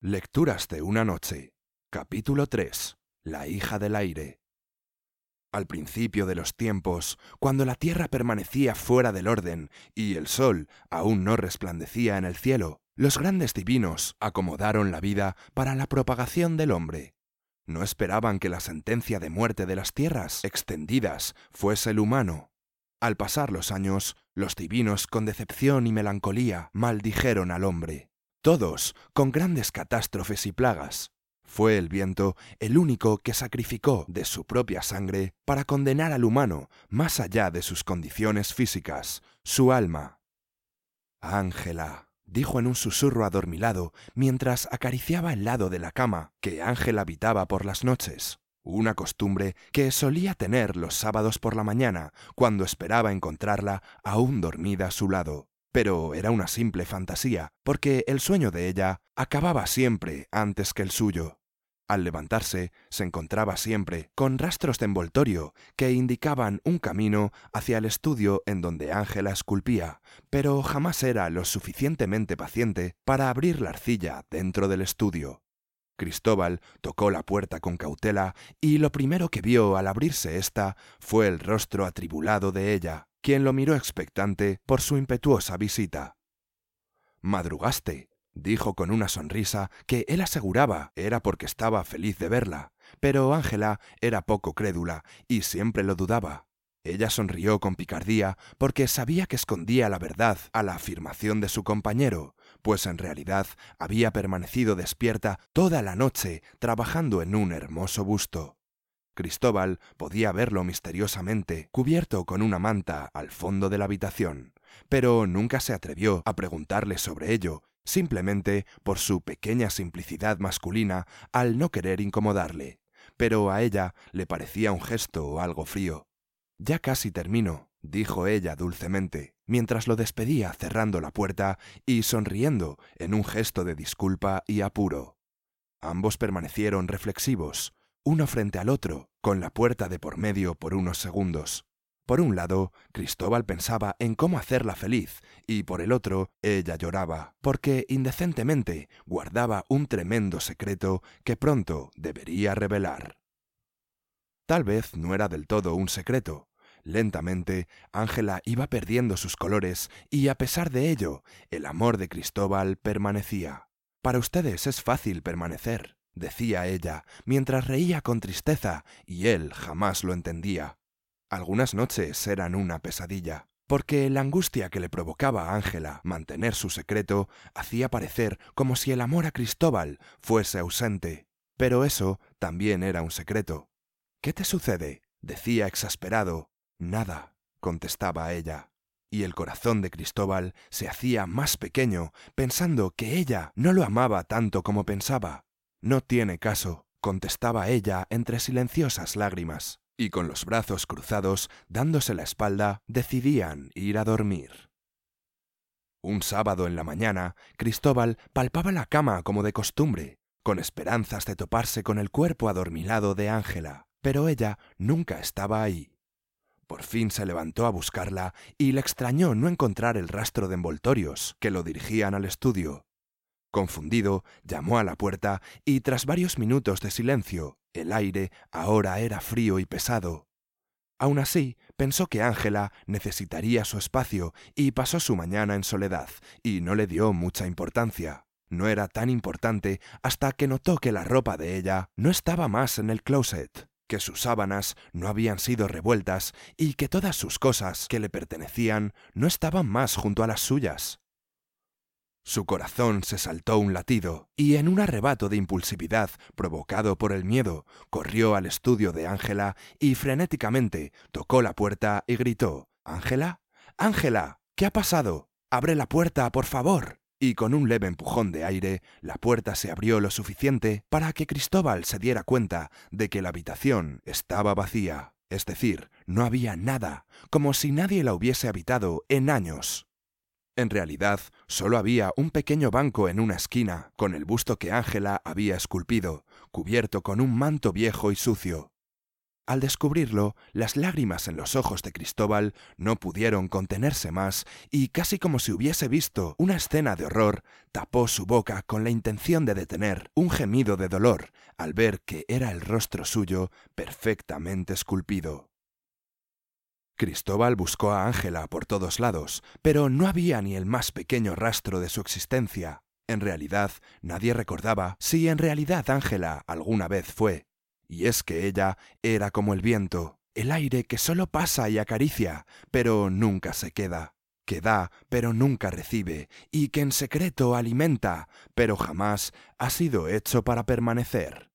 Lecturas de una noche. Capítulo 3. La hija del aire. Al principio de los tiempos, cuando la tierra permanecía fuera del orden y el sol aún no resplandecía en el cielo, los grandes divinos acomodaron la vida para la propagación del hombre. No esperaban que la sentencia de muerte de las tierras extendidas fuese el humano. Al pasar los años, los divinos con decepción y melancolía maldijeron al hombre todos con grandes catástrofes y plagas. Fue el viento el único que sacrificó de su propia sangre para condenar al humano más allá de sus condiciones físicas, su alma. Ángela, dijo en un susurro adormilado mientras acariciaba el lado de la cama que Ángela habitaba por las noches, una costumbre que solía tener los sábados por la mañana cuando esperaba encontrarla aún dormida a su lado pero era una simple fantasía, porque el sueño de ella acababa siempre antes que el suyo. Al levantarse, se encontraba siempre con rastros de envoltorio que indicaban un camino hacia el estudio en donde Ángela esculpía, pero jamás era lo suficientemente paciente para abrir la arcilla dentro del estudio. Cristóbal tocó la puerta con cautela y lo primero que vio al abrirse ésta fue el rostro atribulado de ella quien lo miró expectante por su impetuosa visita. Madrugaste, dijo con una sonrisa que él aseguraba era porque estaba feliz de verla, pero Ángela era poco crédula y siempre lo dudaba. Ella sonrió con picardía porque sabía que escondía la verdad a la afirmación de su compañero, pues en realidad había permanecido despierta toda la noche trabajando en un hermoso busto. Cristóbal podía verlo misteriosamente, cubierto con una manta al fondo de la habitación, pero nunca se atrevió a preguntarle sobre ello, simplemente por su pequeña simplicidad masculina al no querer incomodarle. Pero a ella le parecía un gesto algo frío. Ya casi termino, dijo ella dulcemente, mientras lo despedía cerrando la puerta y sonriendo en un gesto de disculpa y apuro. Ambos permanecieron reflexivos, uno frente al otro, con la puerta de por medio por unos segundos. Por un lado, Cristóbal pensaba en cómo hacerla feliz, y por el otro, ella lloraba, porque indecentemente guardaba un tremendo secreto que pronto debería revelar. Tal vez no era del todo un secreto. Lentamente, Ángela iba perdiendo sus colores, y a pesar de ello, el amor de Cristóbal permanecía. Para ustedes es fácil permanecer decía ella, mientras reía con tristeza, y él jamás lo entendía. Algunas noches eran una pesadilla, porque la angustia que le provocaba a Ángela mantener su secreto hacía parecer como si el amor a Cristóbal fuese ausente. Pero eso también era un secreto. ¿Qué te sucede? decía exasperado. Nada, contestaba ella. Y el corazón de Cristóbal se hacía más pequeño, pensando que ella no lo amaba tanto como pensaba. No tiene caso, contestaba ella entre silenciosas lágrimas, y con los brazos cruzados, dándose la espalda, decidían ir a dormir. Un sábado en la mañana, Cristóbal palpaba la cama como de costumbre, con esperanzas de toparse con el cuerpo adormilado de Ángela, pero ella nunca estaba ahí. Por fin se levantó a buscarla y le extrañó no encontrar el rastro de envoltorios que lo dirigían al estudio, Confundido, llamó a la puerta y tras varios minutos de silencio, el aire ahora era frío y pesado. Aun así, pensó que Ángela necesitaría su espacio y pasó su mañana en soledad, y no le dio mucha importancia. No era tan importante hasta que notó que la ropa de ella no estaba más en el closet, que sus sábanas no habían sido revueltas y que todas sus cosas que le pertenecían no estaban más junto a las suyas. Su corazón se saltó un latido, y en un arrebato de impulsividad provocado por el miedo, corrió al estudio de Ángela y frenéticamente tocó la puerta y gritó Ángela, Ángela, ¿qué ha pasado? Abre la puerta, por favor. Y con un leve empujón de aire, la puerta se abrió lo suficiente para que Cristóbal se diera cuenta de que la habitación estaba vacía, es decir, no había nada, como si nadie la hubiese habitado en años. En realidad, solo había un pequeño banco en una esquina, con el busto que Ángela había esculpido, cubierto con un manto viejo y sucio. Al descubrirlo, las lágrimas en los ojos de Cristóbal no pudieron contenerse más y casi como si hubiese visto una escena de horror, tapó su boca con la intención de detener un gemido de dolor al ver que era el rostro suyo perfectamente esculpido. Cristóbal buscó a Ángela por todos lados, pero no había ni el más pequeño rastro de su existencia. En realidad, nadie recordaba si en realidad Ángela alguna vez fue y es que ella era como el viento, el aire que solo pasa y acaricia, pero nunca se queda, que da, pero nunca recibe, y que en secreto alimenta, pero jamás ha sido hecho para permanecer.